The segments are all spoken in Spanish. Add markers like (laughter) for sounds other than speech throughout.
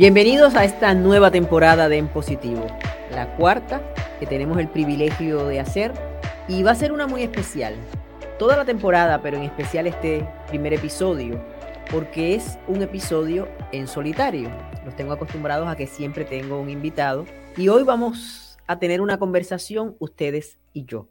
Bienvenidos a esta nueva temporada de En Positivo, la cuarta que tenemos el privilegio de hacer y va a ser una muy especial. Toda la temporada, pero en especial este primer episodio, porque es un episodio en solitario. Los tengo acostumbrados a que siempre tengo un invitado y hoy vamos a tener una conversación ustedes y yo.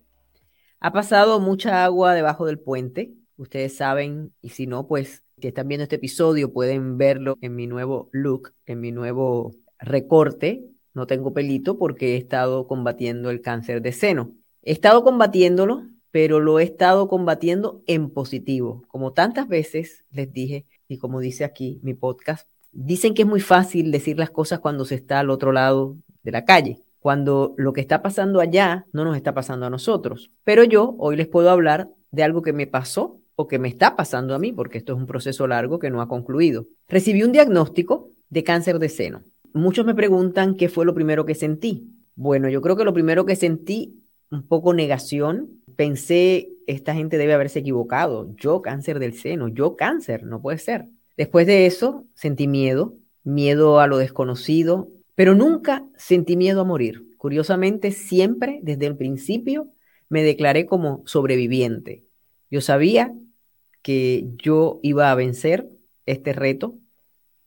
Ha pasado mucha agua debajo del puente, ustedes saben, y si no, pues que están viendo este episodio pueden verlo en mi nuevo look, en mi nuevo recorte. No tengo pelito porque he estado combatiendo el cáncer de seno. He estado combatiéndolo, pero lo he estado combatiendo en positivo. Como tantas veces les dije, y como dice aquí mi podcast, dicen que es muy fácil decir las cosas cuando se está al otro lado de la calle, cuando lo que está pasando allá no nos está pasando a nosotros. Pero yo hoy les puedo hablar de algo que me pasó o que me está pasando a mí, porque esto es un proceso largo que no ha concluido. Recibí un diagnóstico de cáncer de seno. Muchos me preguntan qué fue lo primero que sentí. Bueno, yo creo que lo primero que sentí, un poco negación. Pensé, esta gente debe haberse equivocado. Yo cáncer del seno, yo cáncer, no puede ser. Después de eso, sentí miedo, miedo a lo desconocido, pero nunca sentí miedo a morir. Curiosamente, siempre desde el principio me declaré como sobreviviente. Yo sabía que yo iba a vencer este reto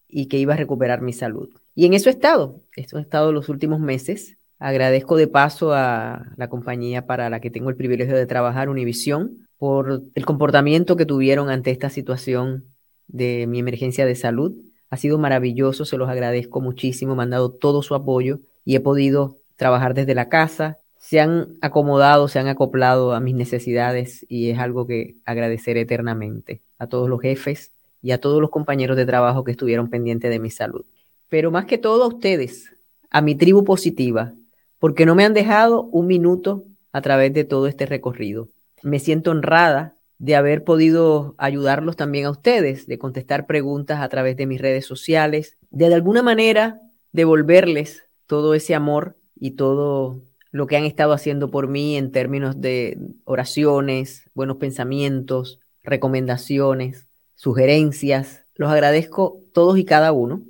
y que iba a recuperar mi salud. Y en eso he estado, eso he estado los últimos meses. Agradezco de paso a la compañía para la que tengo el privilegio de trabajar, Univisión, por el comportamiento que tuvieron ante esta situación de mi emergencia de salud. Ha sido maravilloso, se los agradezco muchísimo, me han dado todo su apoyo y he podido trabajar desde la casa, se han acomodado, se han acoplado a mis necesidades y es algo que agradecer eternamente a todos los jefes y a todos los compañeros de trabajo que estuvieron pendientes de mi salud. Pero más que todo a ustedes, a mi tribu positiva, porque no me han dejado un minuto a través de todo este recorrido. Me siento honrada de haber podido ayudarlos también a ustedes, de contestar preguntas a través de mis redes sociales, de de alguna manera devolverles todo ese amor y todo lo que han estado haciendo por mí en términos de oraciones, buenos pensamientos, recomendaciones, sugerencias. Los agradezco todos y cada uno.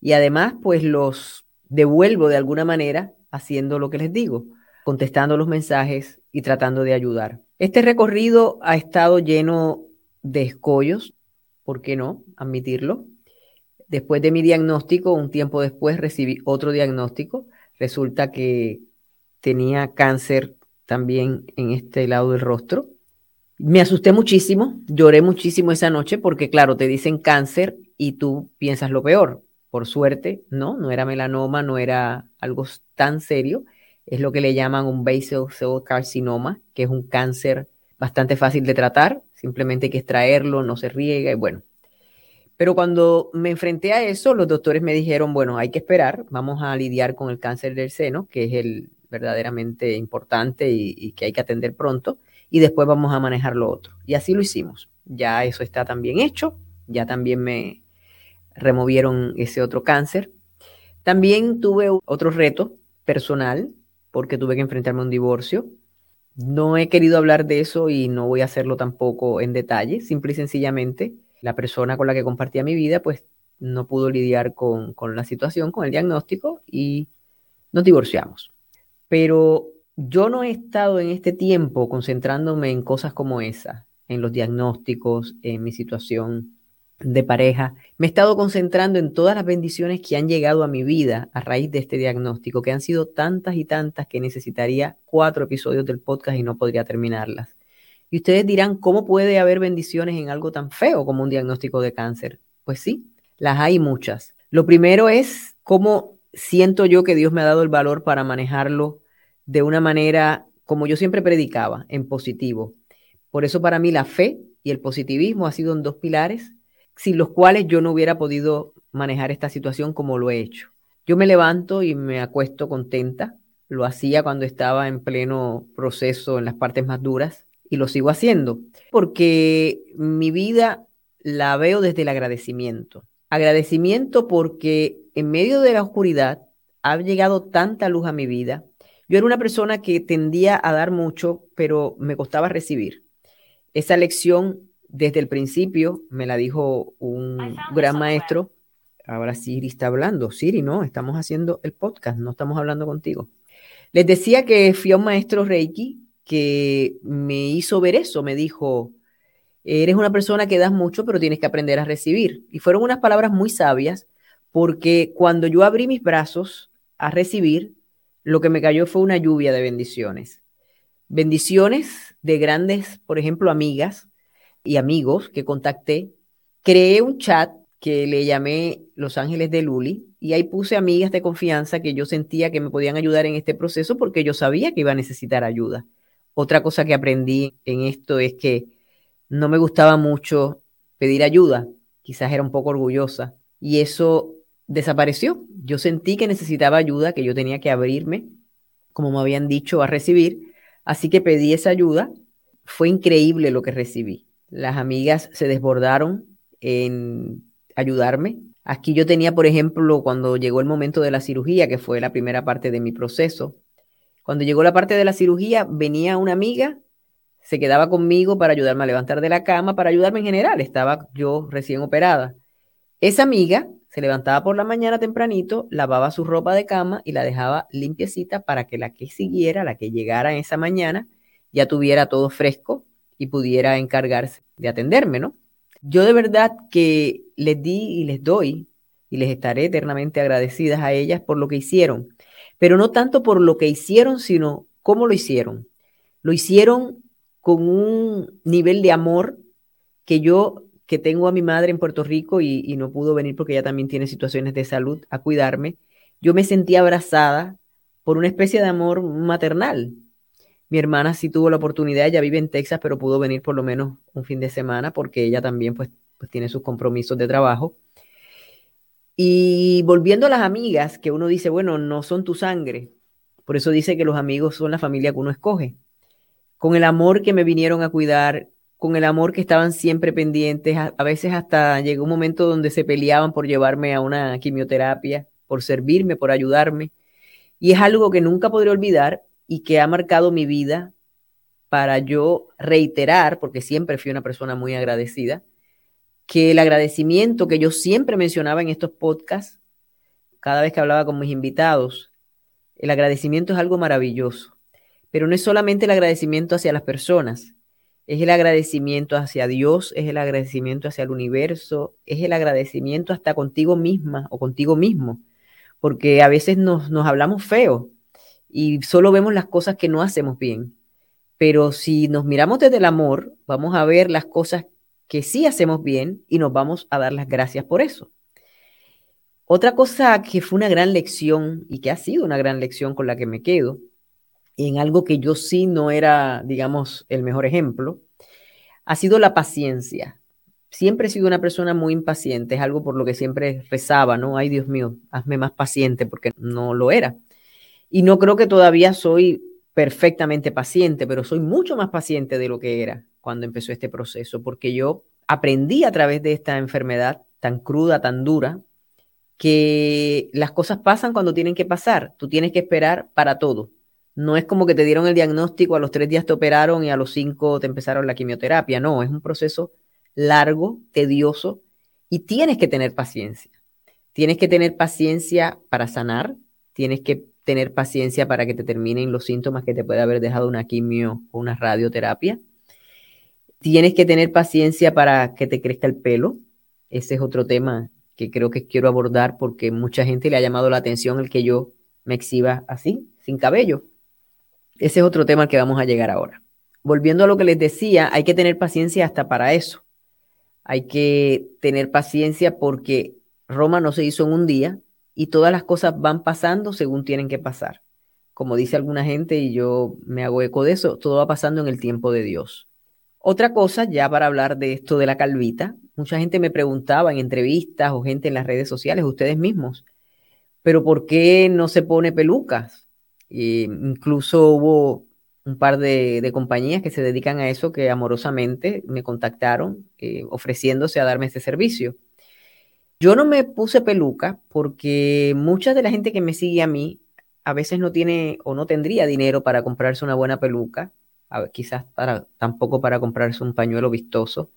Y además, pues los devuelvo de alguna manera haciendo lo que les digo, contestando los mensajes y tratando de ayudar. Este recorrido ha estado lleno de escollos, ¿por qué no admitirlo? Después de mi diagnóstico, un tiempo después recibí otro diagnóstico. Resulta que tenía cáncer también en este lado del rostro. Me asusté muchísimo, lloré muchísimo esa noche porque, claro, te dicen cáncer y tú piensas lo peor. Por suerte, no, no era melanoma, no era algo tan serio. Es lo que le llaman un basal cell carcinoma, que es un cáncer bastante fácil de tratar. Simplemente hay que extraerlo, no se riega y bueno. Pero cuando me enfrenté a eso, los doctores me dijeron, bueno, hay que esperar, vamos a lidiar con el cáncer del seno, que es el verdaderamente importante y, que hay que atender pronto, y después vamos a manejar lo otro. Y así lo hicimos. Ya eso está también hecho, ya también me removieron ese otro cáncer. También tuve otro reto personal porque tuve que enfrentarme a un divorcio. No he querido hablar de eso y no voy a hacerlo tampoco en detalle, simple y sencillamente la persona con la que compartía mi vida pues no pudo lidiar con, con la situación, con el diagnóstico y nos divorciamos. Pero yo no he estado en este tiempo concentrándome en cosas como esa, en los diagnósticos, en mi situación de pareja. Me he estado concentrando en todas las bendiciones que han llegado a mi vida a raíz de este diagnóstico, que han sido tantas y tantas que necesitaría cuatro episodios del podcast y no podría terminarlas. Y ustedes dirán, ¿cómo puede haber bendiciones en algo tan feo como un diagnóstico de cáncer? Pues sí, las hay muchas. Lo primero es cómo siento yo que Dios me ha dado el valor para manejarlo de una manera, como yo siempre predicaba, en positivo. Por eso para mí la fe y el positivismo ha sido dos pilares sin los cuales yo no hubiera podido manejar esta situación como lo he hecho. Yo me levanto y me acuesto contenta. Lo hacía cuando estaba en pleno proceso en las partes más duras y lo sigo haciendo porque mi vida la veo desde el agradecimiento. Agradecimiento porque en medio de la oscuridad ha llegado tanta luz a mi vida. Yo era una persona que tendía a dar mucho, pero me costaba recibir. Esa lección desde el principio me la dijo un gran maestro, Ahora Siri está hablando. Siri, no, estamos haciendo el podcast, no estamos hablando contigo. Les decía que fui a un maestro Reiki que me hizo ver eso, me dijo, eres una persona que das mucho, pero tienes que aprender a recibir. Y fueron unas palabras muy sabias, porque cuando yo abrí mis brazos a recibir, lo que me cayó fue una lluvia de bendiciones. Bendiciones de grandes, por ejemplo, amigas y amigos que contacté. Creé un chat que le llamé Los Ángeles de Luli y ahí puse amigas de confianza que yo sentía que me podían ayudar en este proceso porque yo sabía que iba a necesitar ayuda. Otra cosa que aprendí en esto es que no me gustaba mucho pedir ayuda, quizás era un poco orgullosa y eso desapareció. Yo sentí que necesitaba ayuda, que yo tenía que abrirme, como me habían dicho, a recibir, así que pedí esa ayuda. Fue increíble lo que recibí. Las amigas se desbordaron en ayudarme. Aquí yo tenía, por ejemplo, cuando llegó el momento de la cirugía, que fue la primera parte de mi proceso, cuando llegó la parte de la cirugía, venía una amiga se quedaba conmigo para ayudarme a levantar de la cama, para ayudarme en general. Estaba yo recién operada. Esa amiga se levantaba por la mañana tempranito, lavaba su ropa de cama y la dejaba limpiecita para que la que siguiera, la que llegara esa mañana, ya tuviera todo fresco y pudiera encargarse de atenderme, ¿no? Yo de verdad que les di y les doy y les estaré eternamente agradecidas a ellas por lo que hicieron, pero no tanto por lo que hicieron, sino cómo lo hicieron. Lo hicieron con un nivel de amor que yo, que tengo a mi madre en Puerto Rico y, no pudo venir porque ella también tiene situaciones de salud a cuidarme, yo me sentí abrazada por una especie de amor maternal. Mi hermana sí tuvo la oportunidad, ella vive en Texas, pero pudo venir por lo menos un fin de semana porque ella también pues, pues tiene sus compromisos de trabajo. Y volviendo a las amigas, que uno dice, bueno, no son tu sangre. Por eso dice que los amigos son la familia que uno escoge con el amor que me vinieron a cuidar, con el amor que estaban siempre pendientes. A, veces hasta llegó un momento donde se peleaban por llevarme a una quimioterapia, por servirme, por ayudarme. Y es algo que nunca podré olvidar y que ha marcado mi vida para yo reiterar, porque siempre fui una persona muy agradecida, que el agradecimiento que yo siempre mencionaba en estos podcasts, cada vez que hablaba con mis invitados, el agradecimiento es algo maravilloso. Pero no es solamente el agradecimiento hacia las personas, es el agradecimiento hacia Dios, es el agradecimiento hacia el universo, es el agradecimiento hasta contigo misma o contigo mismo, porque a veces nos, nos hablamos feo y solo vemos las cosas que no hacemos bien. Pero si nos miramos desde el amor, vamos a ver las cosas que sí hacemos bien y nos vamos a dar las gracias por eso. Otra cosa que fue una gran lección y que ha sido una gran lección con la que me quedo en algo que yo sí no era, digamos, el mejor ejemplo, ha sido la paciencia. Siempre he sido una persona muy impaciente, es algo por lo que siempre rezaba, ¿no? Ay, Dios mío, hazme más paciente porque no lo era. Y no creo que todavía soy perfectamente paciente, pero soy mucho más paciente de lo que era cuando empezó este proceso, porque yo aprendí a través de esta enfermedad tan cruda, tan dura, que las cosas pasan cuando tienen que pasar. Tú tienes que esperar para todo. No es como que te dieron el diagnóstico, a los tres días te operaron y a los cinco te empezaron la quimioterapia. No, es un proceso largo, tedioso y tienes que tener paciencia. Tienes que tener paciencia para sanar, tienes que tener paciencia para que te terminen los síntomas que te puede haber dejado una quimio o una radioterapia. Tienes que tener paciencia para que te crezca el pelo. Ese es otro tema que creo que quiero abordar porque mucha gente le ha llamado la atención el que yo me exhiba así, sin cabello. Ese es otro tema al que vamos a llegar ahora. Volviendo a lo que les decía, hay que tener paciencia hasta para eso. Hay que tener paciencia porque Roma no se hizo en un día y todas las cosas van pasando según tienen que pasar. Como dice alguna gente, y yo me hago eco de eso, todo va pasando en el tiempo de Dios. Otra cosa, ya para hablar de esto de la calvita, mucha gente me preguntaba en entrevistas o gente en las redes sociales, ustedes mismos, pero ¿por qué no se pone pelucas? Incluso hubo un par de, compañías que se dedican a eso que amorosamente me contactaron eh, ofreciéndose a darme ese servicio. Yo no me puse peluca porque mucha de la gente que me sigue a mí a veces no tiene o no tendría dinero para comprarse una buena peluca, quizás para, tampoco para comprarse un pañuelo vistoso.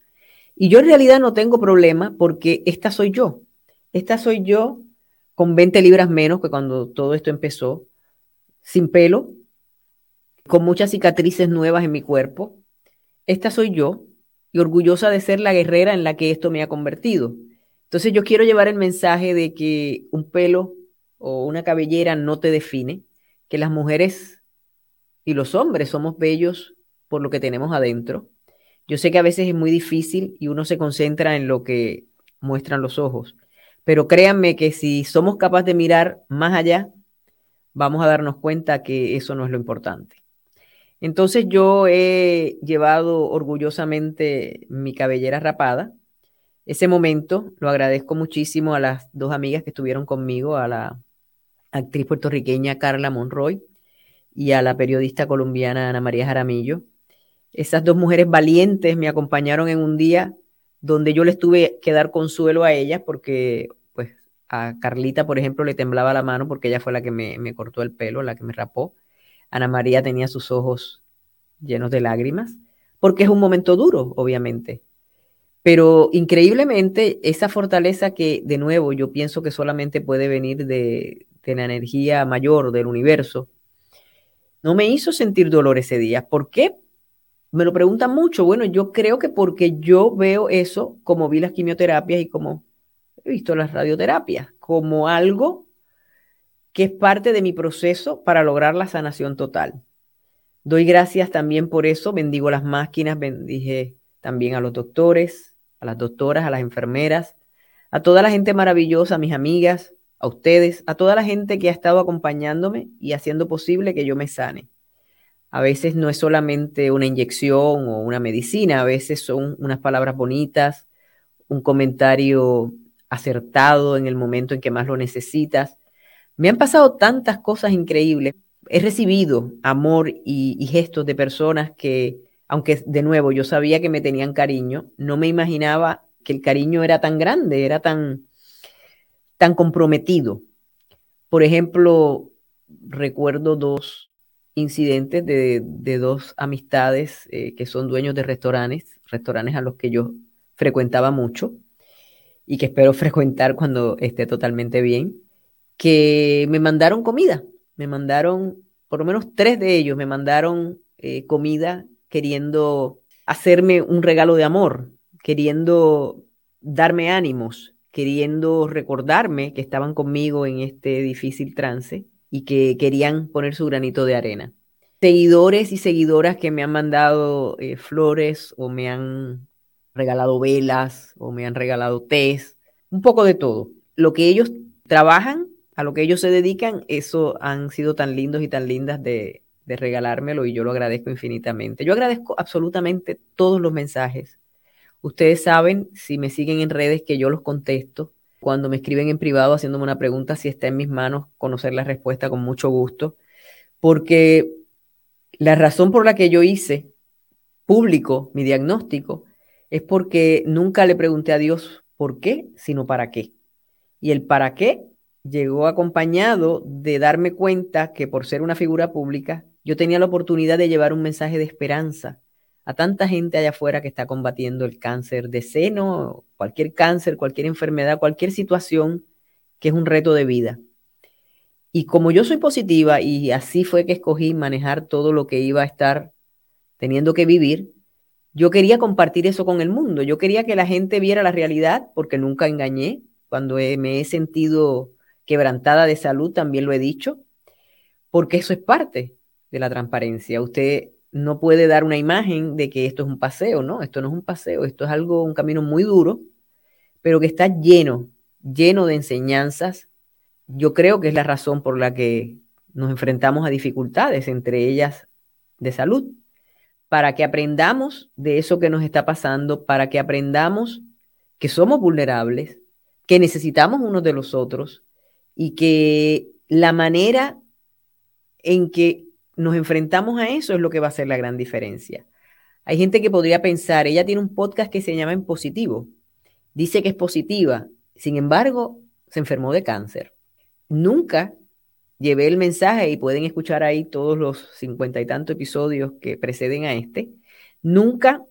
Y yo en realidad no tengo problema porque esta soy yo. Esta soy yo con 20 libras menos que cuando todo esto empezó, sin pelo, con muchas cicatrices nuevas en mi cuerpo. Esta soy yo y orgullosa de ser la guerrera en la que esto me ha convertido. Entonces yo quiero llevar el mensaje de que un pelo o una cabellera no te define, que las mujeres y los hombres somos bellos por lo que tenemos adentro. Yo sé que a veces es muy difícil y uno se concentra en lo que muestran los ojos, pero créanme que si somos capaces de mirar más allá, vamos a darnos cuenta que eso no es lo importante. Entonces yo he llevado orgullosamente mi cabellera rapada. Ese momento lo agradezco muchísimo a las dos amigas que estuvieron conmigo, a la actriz puertorriqueña Carla Monroy y a la periodista colombiana Ana María Jaramillo. Esas dos mujeres valientes me acompañaron en un día donde yo les tuve que dar consuelo a ellas porque a Carlita, por ejemplo, le temblaba la mano porque ella fue la que me, cortó el pelo, la que me rapó. Ana María tenía sus ojos llenos de lágrimas porque es un momento duro, obviamente. Pero increíblemente, esa fortaleza que, de nuevo, yo pienso que solamente puede venir de, de la energía mayor del universo, no me hizo sentir dolor ese día. ¿Por qué? Me lo preguntan mucho. Bueno, yo creo que porque yo veo eso como vi las quimioterapias y como he visto las radioterapias, como algo que es parte de mi proceso para lograr la sanación total. Doy gracias también por eso, bendigo las máquinas, bendije también a los doctores, a las doctoras, a las enfermeras, a toda la gente maravillosa, a mis amigas, a ustedes, a toda la gente que ha estado acompañándome y haciendo posible que yo me sane. A veces no es solamente una inyección o una medicina, a veces son unas palabras bonitas, un comentario acertado en el momento en que más lo necesitas. Me han pasado tantas cosas increíbles. He recibido amor y, gestos de personas que, aunque de nuevo yo sabía que me tenían cariño, no me imaginaba que el cariño era tan grande, era tan, tan comprometido. Por ejemplo, recuerdo dos incidentes de, dos amistades eh, que son dueños de restaurantes, restaurantes a los que yo frecuentaba mucho y que espero (laughs) frecuentar cuando esté totalmente bien, que me mandaron comida, me mandaron, por lo menos tres de ellos, me mandaron eh, comida queriendo hacerme un regalo de amor, queriendo darme ánimos queriendo recordarme que estaban conmigo en este difícil trance y que querían poner su granito de arena. Seguidores y seguidoras que me han mandado eh, flores o me han regalado velas o me han regalado tés, un poco de todo. Lo que ellos trabajan, a lo que ellos se dedican, eso han sido tan lindos y tan lindas de, de regalármelo y yo lo agradezco infinitamente. Yo agradezco absolutamente todos los mensajes Ustedes saben, si me siguen en redes, que yo los contesto. Cuando me escriben en privado haciéndome una pregunta, si está en mis manos, conocer la respuesta con mucho gusto. Porque la razón por la que yo hice público mi diagnóstico es porque nunca le pregunté a Dios por qué, sino para qué. Y el para qué llegó acompañado de darme cuenta que por ser una figura pública, yo tenía la oportunidad de llevar un mensaje de esperanza a tanta gente allá afuera que está combatiendo el cáncer de seno, cualquier cáncer, cualquier enfermedad, cualquier situación que es un reto de vida. Y como yo soy positiva y así fue que escogí manejar todo lo que iba a estar teniendo que vivir, yo quería compartir eso con el mundo. Yo quería que la gente viera la realidad porque nunca engañé. Cuando me he sentido quebrantada de salud, también lo he dicho, porque eso es parte de la transparencia. Usted no puede dar una imagen de que esto es un paseo, ¿no? Esto no es un paseo, esto es algo, un camino muy duro, pero que está lleno, lleno de enseñanzas. Yo creo que es la razón por la que nos enfrentamos a dificultades, entre ellas de salud, para que aprendamos de eso que nos está pasando, para que aprendamos que somos vulnerables, que necesitamos unos de los otros y que la manera en que nos enfrentamos a eso es lo que va a hacer la gran diferencia. Hay gente que podría pensar, ella tiene un podcast que se llama En Positivo, dice que es positiva, sin embargo, se enfermó de cáncer. Nunca llevé el mensaje y pueden escuchar ahí todos los cincuenta y tantos episodios que preceden a este. Nunca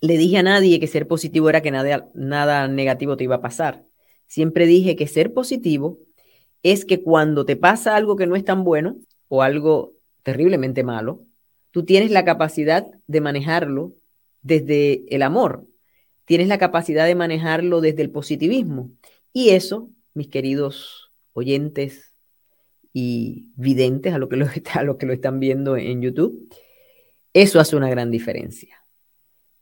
le dije a nadie que ser positivo era que nada, nada negativo te iba a pasar. siempre dije que ser positivo es que cuando te pasa algo que no es tan bueno o algo terriblemente malo, tú tienes la capacidad de manejarlo desde el amor, tienes la capacidad de manejarlo desde el positivismo. Y eso, mis queridos oyentes y videntes a lo que lo, (laughs) a lo, que lo están viendo en YouTube, eso hace una gran diferencia.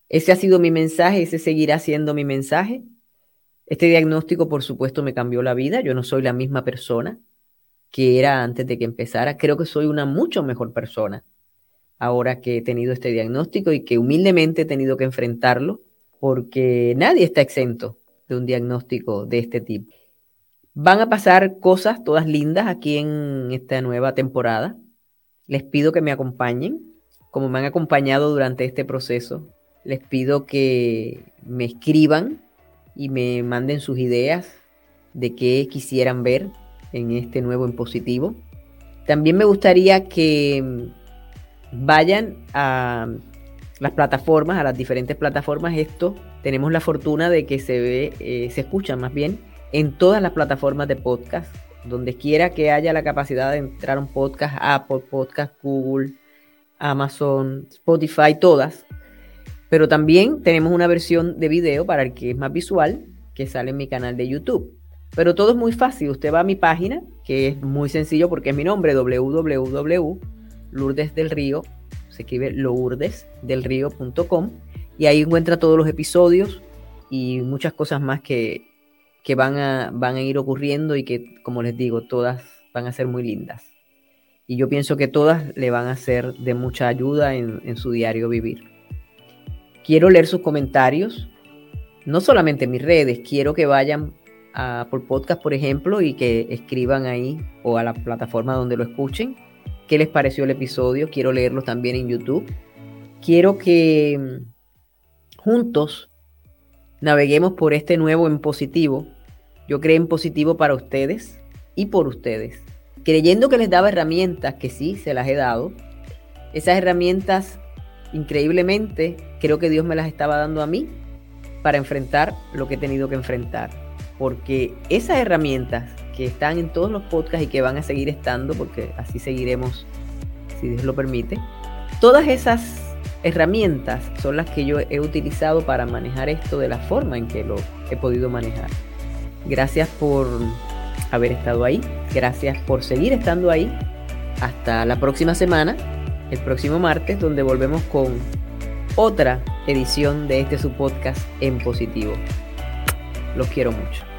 Ese ha sido mi mensaje, ese seguirá siendo mi mensaje. Este diagnóstico, por supuesto, me cambió la vida. Yo no soy la misma persona que era antes de que empezara. Creo que soy una mucho mejor persona ahora que he tenido este diagnóstico y que humildemente he tenido que enfrentarlo porque nadie está exento de un diagnóstico de este tipo. Van a pasar cosas todas lindas aquí en esta nueva temporada. Les pido que me acompañen, como me han acompañado durante este proceso. Les pido que me escriban y me manden sus ideas de qué quisieran ver en este nuevo impositivo. También me gustaría que vayan a las plataformas, a las diferentes plataformas. Esto tenemos la fortuna de que se ve, eh, se escucha más bien en todas las plataformas de podcast. Donde quiera que haya la capacidad de entrar un podcast, Apple Podcast, Google, Amazon, Spotify, todas. Pero también tenemos una versión de video para el que es más visual que sale en mi canal de YouTube. Pero todo es muy fácil. Usted va a mi página, que es muy sencillo porque es mi nombre, www.lourdesdelrío se escribe lourdesdelrío.com y ahí encuentra todos los episodios y muchas cosas más que, van, a, van a ir ocurriendo y que, como les digo, todas van a ser muy lindas. Y yo pienso que todas le van a ser de mucha ayuda en, su diario vivir. Quiero leer sus comentarios, no solamente en mis redes, quiero que vayan a, por podcast, por ejemplo, y que escriban ahí o a la plataforma donde lo escuchen qué les pareció el episodio. Quiero leerlos también en YouTube. Quiero que mm, juntos naveguemos por este nuevo en positivo. Yo creo en positivo para ustedes y por ustedes. Creyendo que les daba herramientas, que sí, se las he dado. Esas herramientas, increíblemente, creo que Dios me las estaba dando a mí para enfrentar lo que he tenido que enfrentar. Porque esas herramientas que están en todos los podcasts y que van a seguir estando, porque así seguiremos, si Dios lo permite. Todas esas herramientas son las que yo he utilizado para manejar esto de la forma en que lo he podido manejar. Gracias por haber estado ahí, gracias por seguir estando ahí. Hasta la próxima semana, el próximo martes, donde volvemos con otra edición de este su podcast en positivo. Los quiero mucho.